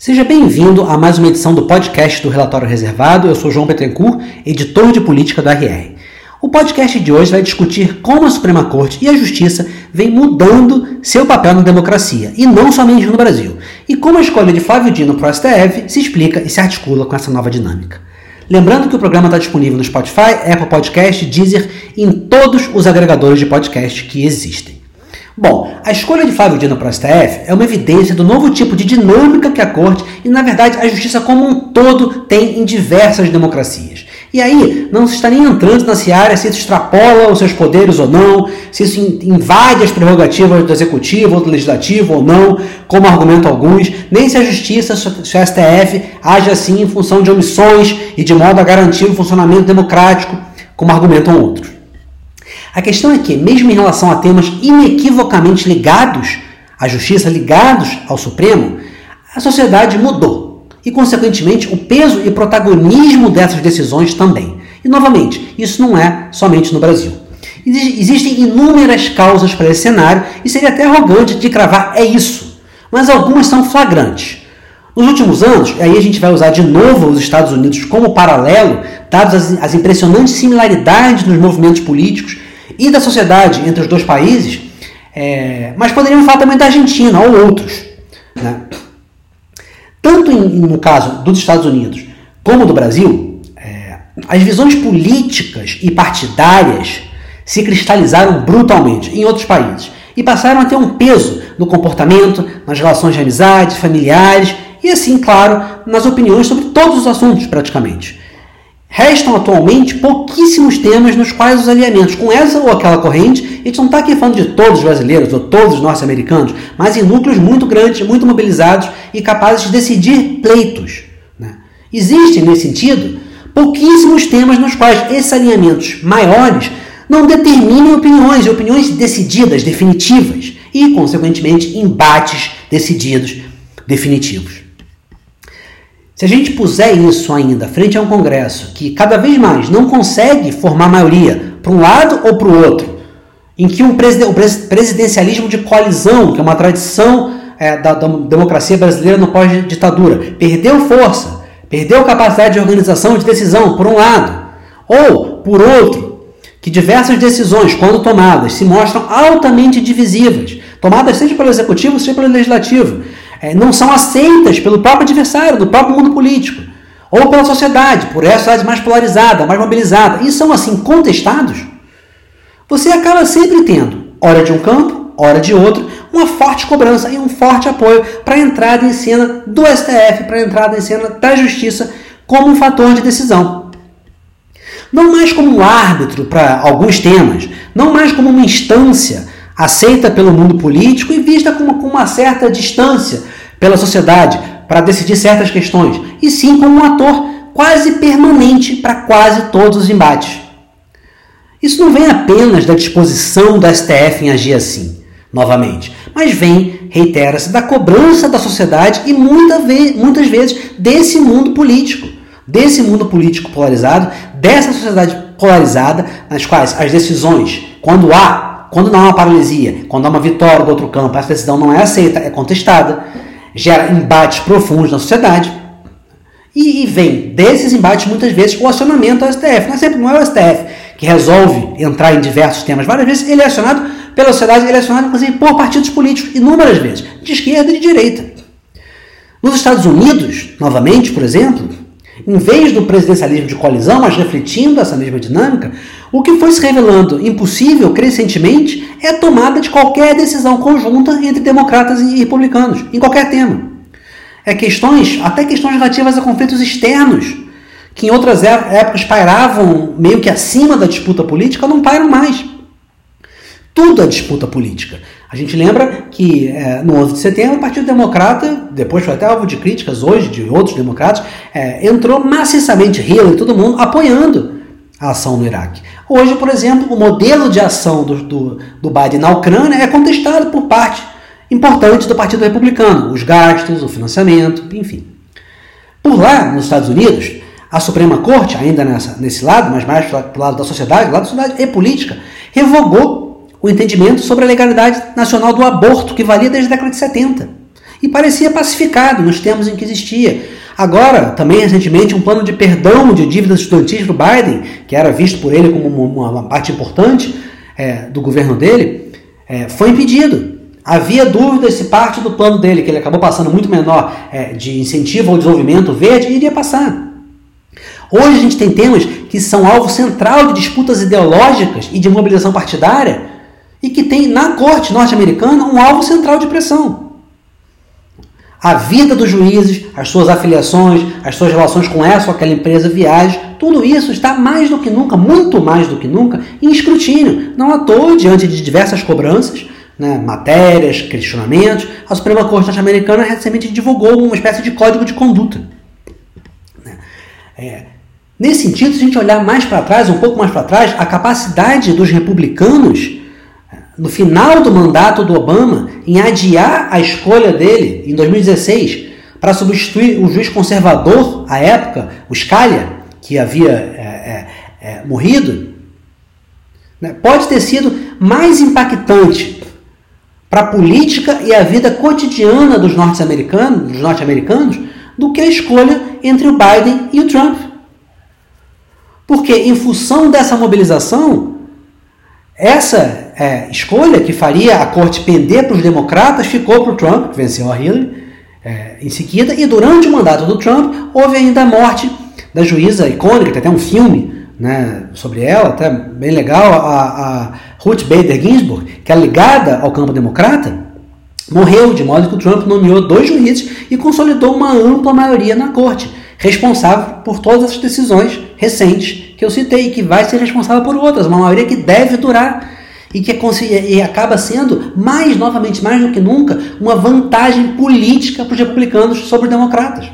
Seja bem-vindo a mais uma edição do podcast do Relatório Reservado. Eu sou João Petrencourt, editor de política do RR. O podcast de hoje vai discutir como a Suprema Corte e a Justiça vêm mudando seu papel na democracia, e não somente no Brasil, e como a escolha de Flávio Dino para o STF se explica e se articula com essa nova dinâmica. Lembrando que o programa está disponível no Spotify, Apple Podcast, Deezer e em todos os agregadores de podcast que existem. Bom, a escolha de Flávio Dino para o STF é uma evidência do novo tipo de dinâmica que a corte e, na verdade, a justiça como um todo tem em diversas democracias. E aí, não se está nem entrando na seara se isso extrapola os seus poderes ou não, se isso invade as prerrogativas do executivo ou do legislativo ou não, como argumento alguns, nem se a justiça, se o STF age assim em função de omissões e de modo a garantir o funcionamento democrático, como argumentam outros. A questão é que, mesmo em relação a temas inequivocamente ligados à justiça, ligados ao Supremo, a sociedade mudou. E, consequentemente, o peso e protagonismo dessas decisões também. E, novamente, isso não é somente no Brasil. Existem inúmeras causas para esse cenário e seria até arrogante de cravar é isso. Mas algumas são flagrantes. Nos últimos anos, aí a gente vai usar de novo os Estados Unidos como paralelo, dadas as, as impressionantes similaridades nos movimentos políticos e da sociedade entre os dois países, é, mas poderíamos falar também da Argentina ou outros. Né? Tanto em, no caso dos Estados Unidos como do Brasil, é, as visões políticas e partidárias se cristalizaram brutalmente em outros países e passaram a ter um peso no comportamento, nas relações de amizade, familiares e, assim, claro, nas opiniões sobre todos os assuntos, praticamente. Restam atualmente pouquíssimos temas nos quais os alinhamentos com essa ou aquela corrente, a gente não está aqui falando de todos os brasileiros ou todos os norte-americanos, mas em núcleos muito grandes, muito mobilizados e capazes de decidir pleitos. Né? Existem, nesse sentido, pouquíssimos temas nos quais esses alinhamentos maiores não determinem opiniões e opiniões decididas, definitivas, e, consequentemente, embates decididos, definitivos. Se a gente puser isso ainda frente a um Congresso que cada vez mais não consegue formar maioria para um lado ou para o outro, em que um presiden o presidencialismo de coalizão, que é uma tradição é, da, da democracia brasileira no pós-ditadura, perdeu força, perdeu capacidade de organização de decisão, por um lado, ou, por outro, que diversas decisões, quando tomadas, se mostram altamente divisivas, tomadas seja pelo executivo, seja pelo legislativo, é, não são aceitas pelo próprio adversário, do próprio mundo político, ou pela sociedade, por essa sociedade mais polarizada, mais mobilizada, e são assim contestados, você acaba sempre tendo, hora de um campo, hora de outro, uma forte cobrança e um forte apoio para a entrada em cena do STF, para a entrada em cena da justiça como um fator de decisão. Não mais como um árbitro para alguns temas, não mais como uma instância aceita pelo mundo político e vista com uma, com uma certa distância pela sociedade para decidir certas questões, e sim como um ator quase permanente para quase todos os embates. Isso não vem apenas da disposição do STF em agir assim, novamente, mas vem, reitera-se, da cobrança da sociedade e muita vez, muitas vezes desse mundo político, desse mundo político polarizado, dessa sociedade polarizada, nas quais as decisões, quando há quando não há uma paralisia, quando há uma vitória do outro campo, essa decisão não é aceita, é contestada, gera embates profundos na sociedade. E, e vem desses embates, muitas vezes, o acionamento ao STF. Não é sempre não é o STF que resolve entrar em diversos temas. Várias vezes ele é acionado pela sociedade, ele é acionado, inclusive, por partidos políticos, inúmeras vezes, de esquerda e de direita. Nos Estados Unidos, novamente, por exemplo, em vez do presidencialismo de coalizão, mas refletindo essa mesma dinâmica, o que foi se revelando impossível crescentemente é a tomada de qualquer decisão conjunta entre democratas e republicanos, em qualquer tema. É questões, até questões relativas a conflitos externos, que em outras é, épocas pairavam meio que acima da disputa política, não pairam mais. Tudo é disputa política. A gente lembra que é, no 11 de setembro o Partido Democrata, depois foi até alvo de críticas hoje de outros democratas, é, entrou maciçamente, Hillary todo mundo apoiando a ação no Iraque. Hoje, por exemplo, o modelo de ação do, do, do Biden na Ucrânia é contestado por parte importante do Partido Republicano, os gastos, o financiamento, enfim. Por lá, nos Estados Unidos, a Suprema Corte, ainda nessa, nesse lado, mas mais para o lado da sociedade, lado da sociedade e política, revogou o entendimento sobre a legalidade nacional do aborto, que valia desde a década de 70. e parecia pacificado nos termos em que existia. Agora, também recentemente, um plano de perdão de dívidas estudantis do Biden, que era visto por ele como uma, parte importante é, do governo dele, é, foi impedido. Havia dúvidas se parte do plano dele, que ele acabou passando muito menor é, de incentivo ao desenvolvimento verde, iria passar. Hoje a gente tem temas que são alvo central de disputas ideológicas e de mobilização partidária e que tem na corte norte-americana um alvo central de pressão. A vida dos juízes, as suas afiliações, as suas relações com essa ou aquela empresa, viagens, tudo isso está mais do que nunca, muito mais do que nunca, em escrutínio. Não à toa, diante de diversas cobranças, né, matérias, questionamentos, a Suprema Corte norte-americana recentemente divulgou uma espécie de código de conduta. Né. É, nesse sentido, se a gente olhar mais para trás, um pouco mais para trás, a capacidade dos republicanos, no final do mandato do Obama, em adiar a escolha dele, em 2016, para substituir o juiz conservador, à época, o Scalia, que havia é, é, é morrido, né, pode ter sido mais impactante para a política e a vida cotidiana dos norte-americanos, dos norte-americanos, do que a escolha entre o Biden e o Trump. Porque em função dessa mobilização, essa é, escolha que faria a corte pender para os democratas ficou para o Trump, que venceu a Hillary é, em seguida, e durante o mandato do Trump houve ainda a morte da juíza icônica, tem até um filme né, sobre ela, até bem legal, a, a Ruth Bader Ginsburg, que é ligada ao campo democrata, morreu, de modo que o Trump nomeou dois juízes e consolidou uma ampla maioria na corte, responsável por todas essas decisões recentes que eu citei, que vai ser responsável por outras, uma maioria que deve durar e que é, e acaba sendo, mais novamente, mais do que nunca, uma vantagem política para os republicanos sobre os democratas.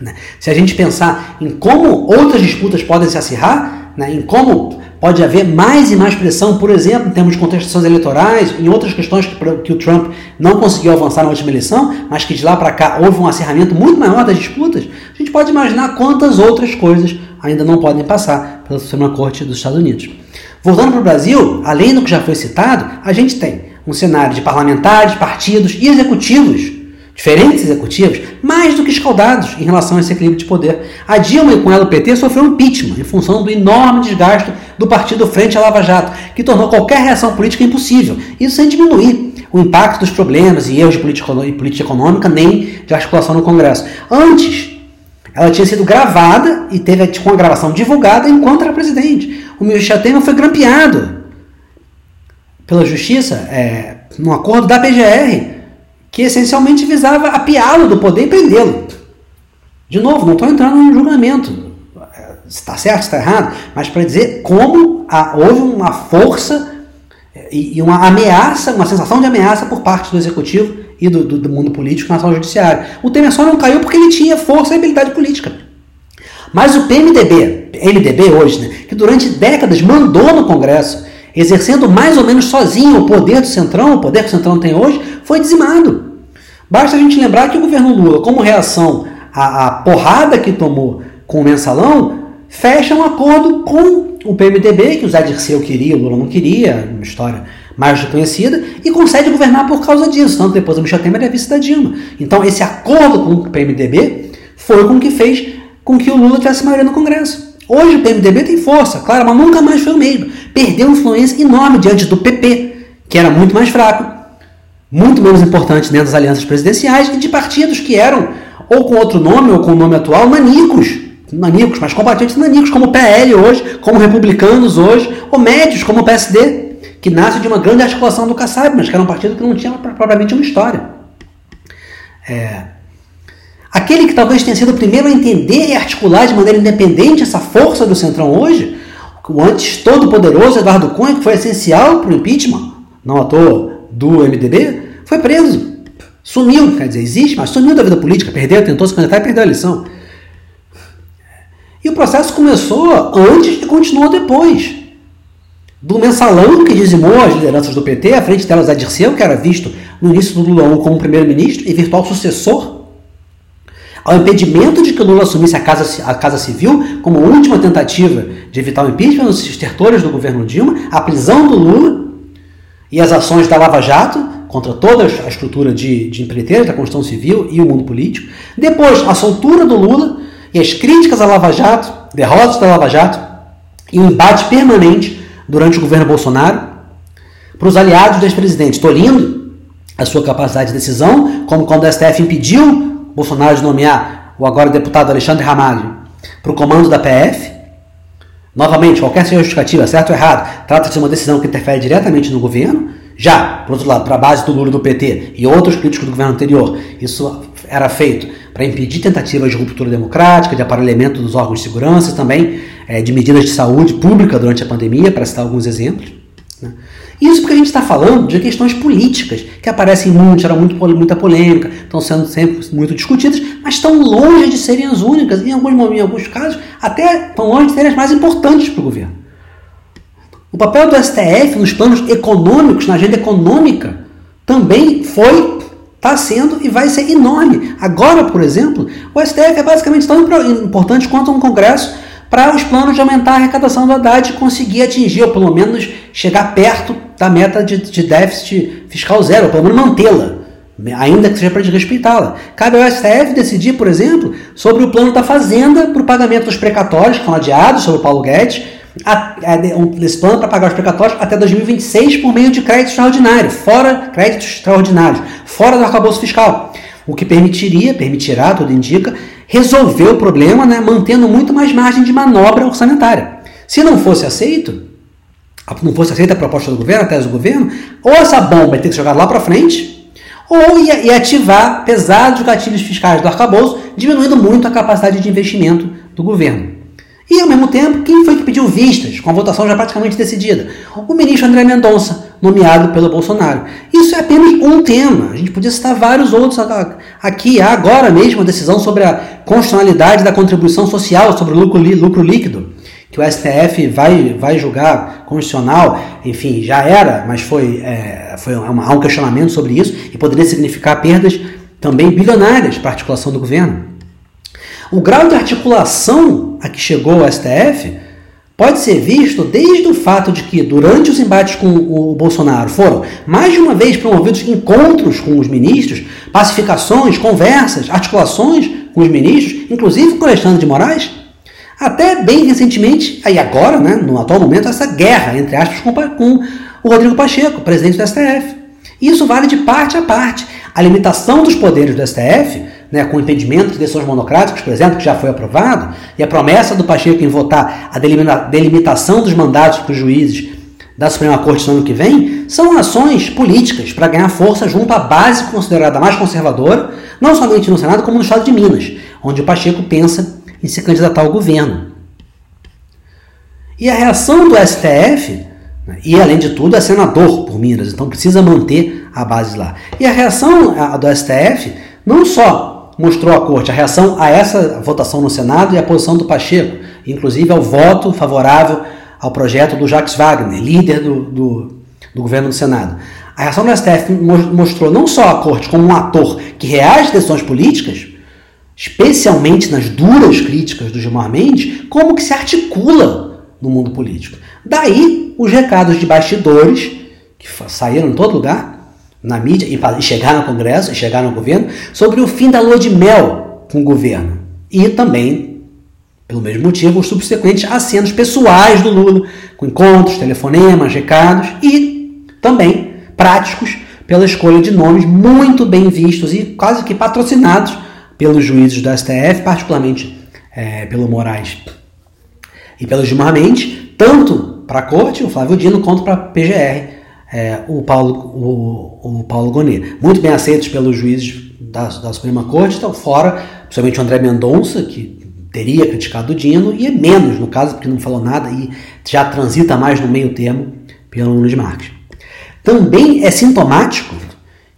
Né? Se a gente pensar em como outras disputas podem se acirrar, né, em como pode haver mais e mais pressão, por exemplo, em termos de contestações eleitorais, em outras questões que, que o Trump não conseguiu avançar na última eleição, mas que de lá para cá houve um acirramento muito maior das disputas, a gente pode imaginar quantas outras coisas ainda não podem passar pela Suprema Corte dos Estados Unidos. Voltando para o Brasil, além do que já foi citado, a gente tem um cenário de parlamentares, partidos e executivos diferentes executivos, mais do que escaldados em relação a esse equilíbrio de poder. A Dilma e com ela o PT sofreu um impeachment em função do enorme desgaste do partido frente à Lava Jato, que tornou qualquer reação política impossível. Isso sem diminuir o impacto dos problemas e erros de política, e política econômica, nem de articulação no Congresso. Antes, ela tinha sido gravada e teve com a gravação divulgada enquanto era presidente. O Michel Temer foi grampeado pela Justiça é, num acordo da PGR que essencialmente visava apiá-lo do poder e prendê-lo. De novo, não estou entrando no julgamento, está certo, está errado, mas para dizer como a, houve uma força e, e, uma ameaça, uma sensação de ameaça por parte do executivo e do, do, do mundo político na sala judiciária. O Temer só não caiu porque ele tinha força e habilidade política. Mas o PMDB, MDB hoje, né, que durante décadas mandou no Congresso exercendo mais ou menos sozinho o poder do Centrão, o poder que o Centrão tem hoje, foi dizimado. Basta a gente lembrar que o governo Lula, como reação à, à porrada que tomou com o mensalão, fecha um acordo com o PMDB, que o Zé Dirceu queria, o Lula não queria, uma história mais conhecida, e consegue governar por causa disso. Tanto depois o Michel Temer é vice da Dilma. Então esse acordo com o PMDB foi com que fez com que o Lula tivesse maioria no Congresso. Hoje o PMDB tem força, claro, mas nunca mais foi o mesmo. Perdeu influência enorme diante do PP, que era muito mais fraco, muito menos importante dentro das alianças presidenciais, e de partidos que eram, ou com outro nome, ou com o nome atual, nanicos. Nanicos, mas completamente nanicos, como o PL hoje, como republicanos hoje, ou médios, como o PSD, que nasce de uma grande articulação do Kassab, mas que era um partido que não tinha propriamente uma história. É, Aquele que talvez tenha sido o primeiro a entender e articular de maneira independente essa força do Centrão hoje, o antes todo-poderoso Eduardo Cunha, que foi essencial para o impeachment, não à toa, do MDB, foi preso. Sumiu, quer dizer, existe, mas sumiu da vida política, perdeu, tentou se candidatar e perdeu a eleição. E o processo começou antes e continuou depois. Do mensalão que dizimou as lideranças do PT, à frente delas a Dirceu, que era visto no início do Lula 1 como primeiro-ministro e virtual sucessor ao impedimento de que Lula assumisse a Casa, a casa Civil como última tentativa de evitar o impeachment nos estertores do governo Dilma, a prisão do Lula e as ações da Lava Jato contra toda a estrutura de, de empreiteiros da Constituição Civil e o mundo político. Depois, a soltura do Lula e as críticas à Lava Jato, derrotas da Lava Jato e o embate permanente durante o governo Bolsonaro. Para os aliados do ex-presidente, tolindo a sua capacidade de decisão, como quando o STF impediu Bolsonaro de nomear o agora deputado Alexandre Ramalho para o comando da PF. Novamente, qualquer seja justificativa, certo ou errado, trata-se de uma decisão que interfere diretamente no governo. Já, por outro lado, para a base do Lula do PT e outros críticos do governo anterior, isso era feito para impedir tentativas de ruptura democrática, de aparelhamento dos órgãos de segurança, também é, de medidas de saúde pública durante a pandemia, para citar alguns exemplos. Né? Isso porque a gente está falando de questões políticas, que aparecem muito, geram muito, muita polêmica, estão sendo sempre muito discutidas, mas estão longe de serem as únicas, em alguns, em alguns casos, até estão longe de serem as mais importantes para o governo. O papel do STF nos planos econômicos, na agenda econômica, também foi, está sendo e vai ser enorme. Agora, por exemplo, o STF é basicamente tão importante quanto um Congresso para os planos de aumentar a arrecadação da Haddad conseguir atingir, ou pelo menos chegar perto da meta de, de déficit fiscal zero, ou pelo menos mantê-la, ainda que seja para desrespeitá-la. Cabe ao STF decidir, por exemplo, sobre o plano da Fazenda para o pagamento dos precatórios, que estão adiados sobre o Paulo Guedes, esse plano para pagar os precatórios até 2026 por meio de crédito extraordinário, fora créditos extraordinários, fora do arcabouço fiscal. O que permitiria, permitirá, tudo indica, resolver o problema, né, mantendo muito mais margem de manobra orçamentária. Se não fosse aceito, não fosse aceita a proposta do governo, a tese do governo, ou essa bomba ia ter que jogar lá para frente, ou ia, ia, ativar pesados gatilhos fiscais do arcabouço, diminuindo muito a capacidade de investimento do governo. E, ao mesmo tempo, quem foi que pediu vistas, com a votação já praticamente decidida? O ministro André Mendonça, nomeado pelo Bolsonaro. Isso é apenas um tema. A gente podia citar vários outros aqui. Agora mesmo a decisão sobre a constitucionalidade da contribuição social sobre o lucro, lucro líquido, que o STF vai, vai julgar constitucional. Enfim, já era, mas foi, é, foi uma, há um questionamento sobre isso e poderia significar perdas também bilionárias para a articulação do governo. O grau de articulação a que chegou o STF pode ser visto desde o fato de que, durante os embates com o Bolsonaro, foram mais de uma vez promovidos encontros com os ministros, pacificações, conversas, articulações com os ministros, inclusive com Alexandre de Moraes, até bem recentemente, aí agora, né, no atual momento, essa guerra, entre aspas, com, com o Rodrigo Pacheco, presidente do STF. Isso vale de parte a parte. A limitação dos poderes do STF né, com o impedimento de decisões monocráticas, por exemplo, que já foi aprovado, e a promessa do Pacheco em votar a delimitação dos mandatos para os juízes da Suprema Corte no ano que vem, são ações políticas para ganhar força junto à base considerada mais conservadora, não somente no Senado, como no Estado de Minas, onde o Pacheco pensa em se candidatar ao governo. E a reação do STF, né, e além de tudo é senador por Minas, então precisa manter a base lá. E a reação do STF não só mostrou à corte a reação a essa votação no Senado e a posição do Pacheco, inclusive ao voto favorável ao projeto do Jacques Wagner, líder do, do, do governo do Senado. A reação do STF mostrou não só a corte como um ator que reage a decisões políticas, especialmente nas duras críticas do Gilmar Mendes, como que se articula no mundo político. Daí os recados de bastidores, que saíram em todo lugar, na mídia e chegar no Congresso, e chegar no governo, sobre o fim da lua de mel com o governo. E também, pelo mesmo motivo, os subsequentes acenos pessoais do Lula, com encontros, telefonemas, recados e também práticos pela escolha de nomes muito bem vistos e quase que patrocinados pelos juízes do STF, particularmente é, pelo Moraes e pelo Gilmar Mendes, tanto para a corte, o Flávio Dino, quanto para a PGR, é, o, Paulo, o, o Paulo Gonet. Muito bem aceitos pelos juízes da, da Suprema Corte, estão fora, principalmente o André Mendonça, que teria criticado o Dino, e é menos, no caso, porque não falou nada e já transita mais no meio termo pelo Nunes Marques. Também é sintomático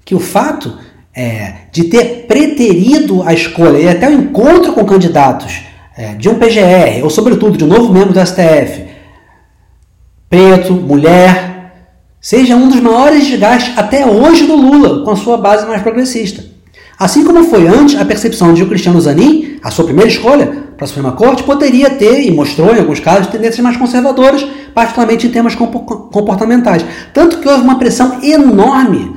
que o fato é, de ter preterido a escolha e até o encontro com candidatos é, de um PGR, ou sobretudo de um novo membro do STF, preto, mulher, seja um dos maiores desgastes até hoje do Lula com a sua base mais progressista. Assim como foi antes a percepção de o Cristiano Zanin, a sua primeira escolha para a Suprema Corte, poderia ter, e mostrou em alguns casos, tendências mais conservadoras, particularmente em temas comportamentais. Tanto que houve uma pressão enorme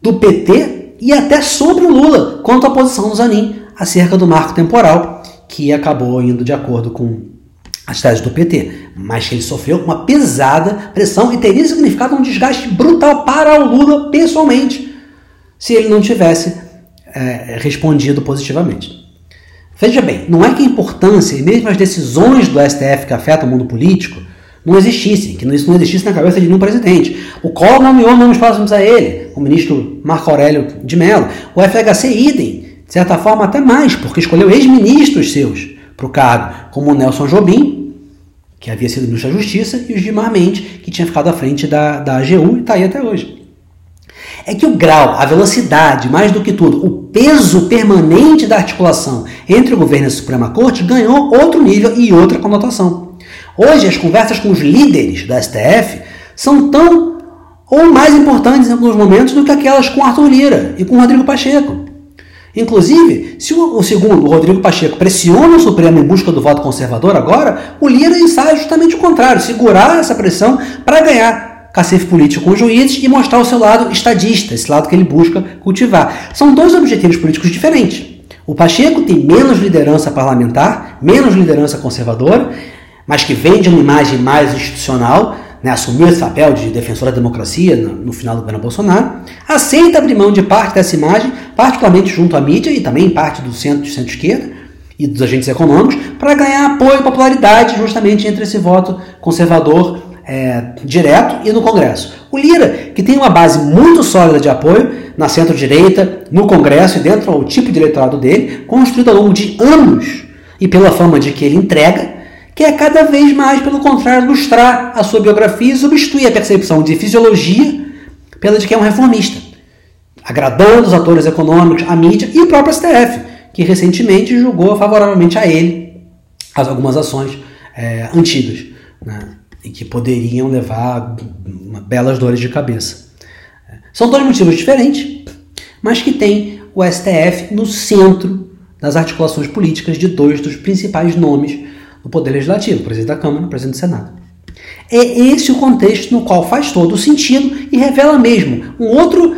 do PT e até sobre o Lula quanto à posição do Zanin acerca do marco temporal, que acabou indo de acordo com as teses do PT, mas que ele sofreu uma pesada pressão e teria significado um desgaste brutal para o Lula pessoalmente, se ele não tivesse é, respondido positivamente. Veja bem, não é que a importância e mesmo as decisões do STF que afetam o mundo político não existissem, que isso não existisse na cabeça de nenhum presidente. O Collor nomeou nomes próximos a ele, o ministro Marco Aurélio de Mello, o FHC idem, de certa forma até mais, porque escolheu ex-ministros seus para o cargo, como o Nelson Jobim, que havia sido ministro da Justiça, e o Gilmar Mendes, que tinha ficado à frente da, da AGU e está aí até hoje é que o grau, a velocidade, mais do que tudo, o peso permanente da articulação entre o governo e a Suprema Corte ganhou outro nível e outra conotação. Hoje, as conversas com os líderes da STF são tão ou mais importantes em alguns momentos do que aquelas com Arthur Lira e com Rodrigo Pacheco. Inclusive, se o, segundo, o Rodrigo Pacheco, pressiona o Supremo em busca do voto conservador agora, o Lira ensaia justamente o contrário, segurar essa pressão para ganhar cacife político com juízes e mostrar o seu lado estadista, esse lado que ele busca cultivar. São dois objetivos políticos diferentes. O Pacheco tem menos liderança parlamentar, menos liderança conservadora, mas que vende uma imagem mais institucional, né, assumiu esse papel de defensor da democracia no, no, final do governo Bolsonaro, aceita abrir mão de parte dessa imagem, particularmente junto à mídia e também parte do centro de centro-esquerda e dos agentes econômicos, para ganhar apoio e popularidade justamente entre esse voto conservador é, direto e no Congresso. O Lira, que tem uma base muito sólida de apoio na centro-direita, no Congresso e dentro do tipo de eleitorado dele, construído ao longo de anos e pela fama de que ele entrega, que é cada vez mais, pelo contrário, ilustrar a sua biografia e substituir a percepção de fisiologia pela de que é um reformista, agradando os atores econômicos, a mídia e o próprio STF, que recentemente julgou favoravelmente a ele as algumas ações é, antigas. Né? e que poderiam levar belas dores de cabeça. São dois motivos diferentes, mas que têm o STF no centro das articulações políticas de dois dos principais nomes do Poder Legislativo, o presidente da Câmara o presidente do Senado. É esse o contexto no qual faz todo o sentido e revela mesmo um outro,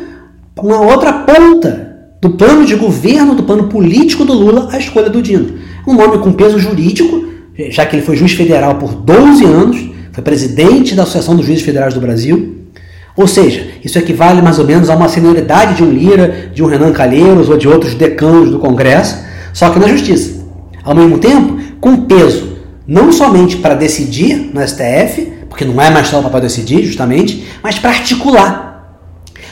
uma outra ponta do plano de governo, do plano político do Lula, a escolha do Dino. Um nome com peso jurídico, já que ele foi juiz federal por 12 anos, foi presidente da Associação dos Juízes Federais do Brasil. Ou seja, isso equivale mais ou menos a uma senioridade de um Lira, de um Renan Calheiros ou de outros decanos do Congresso, só que na Justiça. Ao mesmo tempo, com peso não somente para decidir no STF, porque não é mais só o papel decidir, justamente, mas para articular,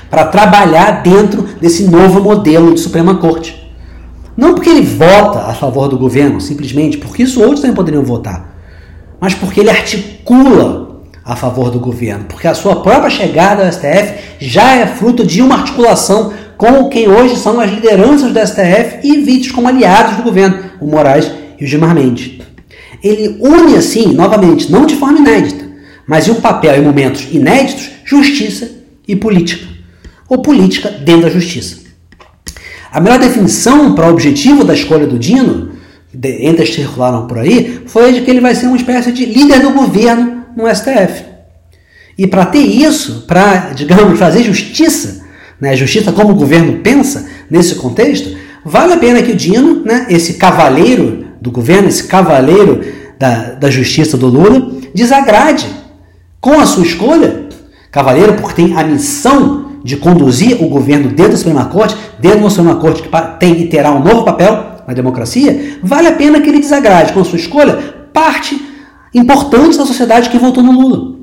para trabalhar dentro desse novo modelo de Suprema Corte. Não porque ele vota a favor do governo, simplesmente, porque isso outros também poderiam votar mas porque ele articula a favor do governo, porque a sua própria chegada ao STF já é fruto de uma articulação com quem hoje são as lideranças do STF e vistos como aliados do governo, o Moraes e o Gilmar Mendes. Ele une assim, novamente, não de forma inédita, mas em um papel em momentos inéditos, justiça e política, ou política dentro da justiça. A melhor definição para o objetivo da escolha do Dino de, entre as que circularam por aí, foi de que ele vai ser uma espécie de líder do governo no STF. E para ter isso, para, digamos, fazer justiça, né, justiça como o governo pensa nesse contexto, vale a pena que o Dino, né, esse cavaleiro do governo, esse cavaleiro da, da justiça do Lula, desagrade com a sua escolha, cavaleiro porque tem a missão de conduzir o governo dentro da Suprema Corte, dentro da Suprema Corte que tem e terá um novo papel, na democracia, vale a pena que ele desagrade com a sua escolha parte importante da sociedade que votou no Lula.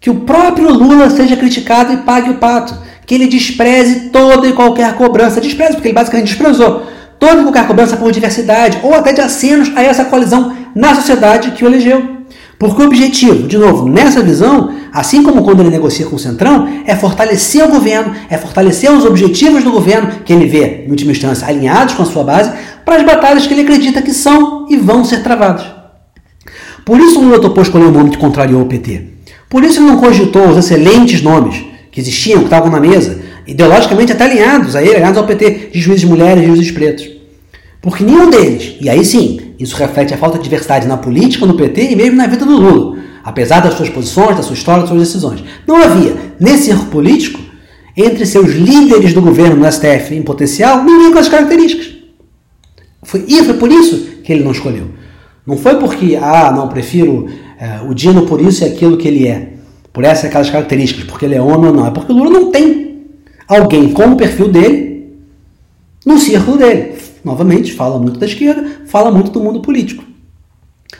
Que o próprio Lula seja criticado e pague o pato. Que ele despreze toda e qualquer cobrança. Despreze, porque ele basicamente desprezou e qualquer cobrança por diversidade ou até de acenos a essa coalizão na sociedade que o elegeu. Porque o objetivo, de novo, nessa visão, assim como quando ele negocia com o Centrão, é fortalecer o governo, é fortalecer os objetivos do governo, que ele vê, em última instância, alinhados com a sua base, para as batalhas que ele acredita que são e vão ser travadas. Por isso o Lula topou escolher o nome que contrariou o PT. Por isso ele não cogitou os excelentes nomes que existiam, que estavam na mesa, ideologicamente até alinhados a ele, alinhados ao PT, de juízes mulheres e juízes pretos. Porque nenhum deles, e aí sim, isso reflete a falta de diversidade na política, no PT e mesmo na vida do Lula, apesar das suas posições, da sua história, das suas decisões. Não havia, nesse erro político, entre seus líderes do governo no STF em potencial, ninguém com as características. Foi, e foi por isso que ele não escolheu. Não foi porque, ah, não, prefiro é, o Dino por isso e aquilo que ele é, por essas características, porque ele é homem ou não. É porque o Lula não tem alguém com o perfil dele no círculo dele. Novamente, fala muito da esquerda, fala muito do mundo político.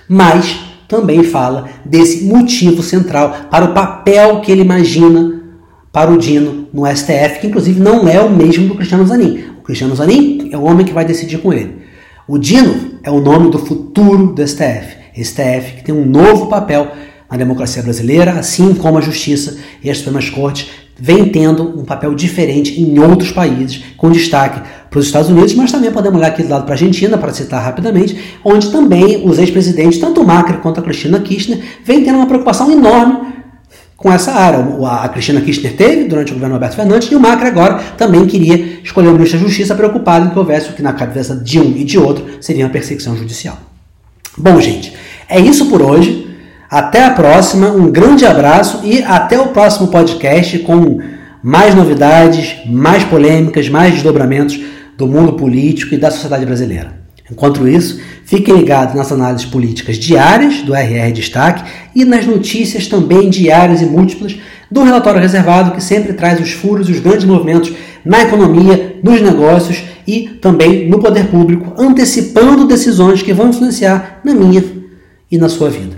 Mas também fala desse motivo central para o papel que ele imagina para o Dino no STF, que inclusive não é o mesmo do Cristiano Zanin. O Cristiano Zanin é o homem que vai decidir com ele. O Dino é o nome do futuro do STF. STF que tem um novo papel na democracia brasileira, assim como a Justiça e as Supremas Cortes vem tendo um papel diferente em outros países, com destaque para os Estados Unidos, mas também podemos olhar aqui do lado para a Argentina, para citar rapidamente, onde também os ex-presidentes, tanto o Macri quanto a Cristina Kirchner, vem tendo uma preocupação enorme com essa área. A Cristina Kirchner teve durante o governo Alberto Fernandes e o Macri agora também queria escolher o ministro da Justiça preocupado em que houvesse o que na cabeça de um e de outro seria uma perseguição judicial. Bom, gente, é isso por hoje. Até a próxima, um grande abraço e até o próximo podcast com mais novidades, mais polêmicas, mais desdobramentos do mundo político e da sociedade brasileira. Enquanto isso, fiquem ligados nas análises políticas diárias do RR Destaque e nas notícias também diárias e múltiplas do relatório reservado, que sempre traz os furos e os grandes movimentos na economia, nos negócios e também no poder público, antecipando decisões que vão influenciar na minha e na sua vida.